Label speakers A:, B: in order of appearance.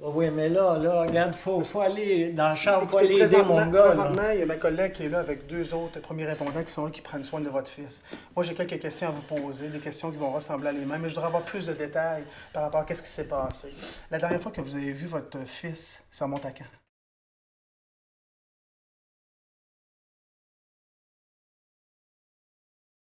A: Ah oui, mais là, là, regarde, faut soit aller dans la chambre, faut aller aider mon gars.
B: présentement, il y a ma collègue qui est là avec deux autres premiers répondants qui sont là, qui prennent soin de votre fils. Moi, j'ai quelques questions à vous poser, des questions qui vont ressembler à les mêmes, mais je voudrais avoir plus de détails par rapport à ce qui s'est passé. La dernière fois que vous avez vu votre fils, ça monte à quand?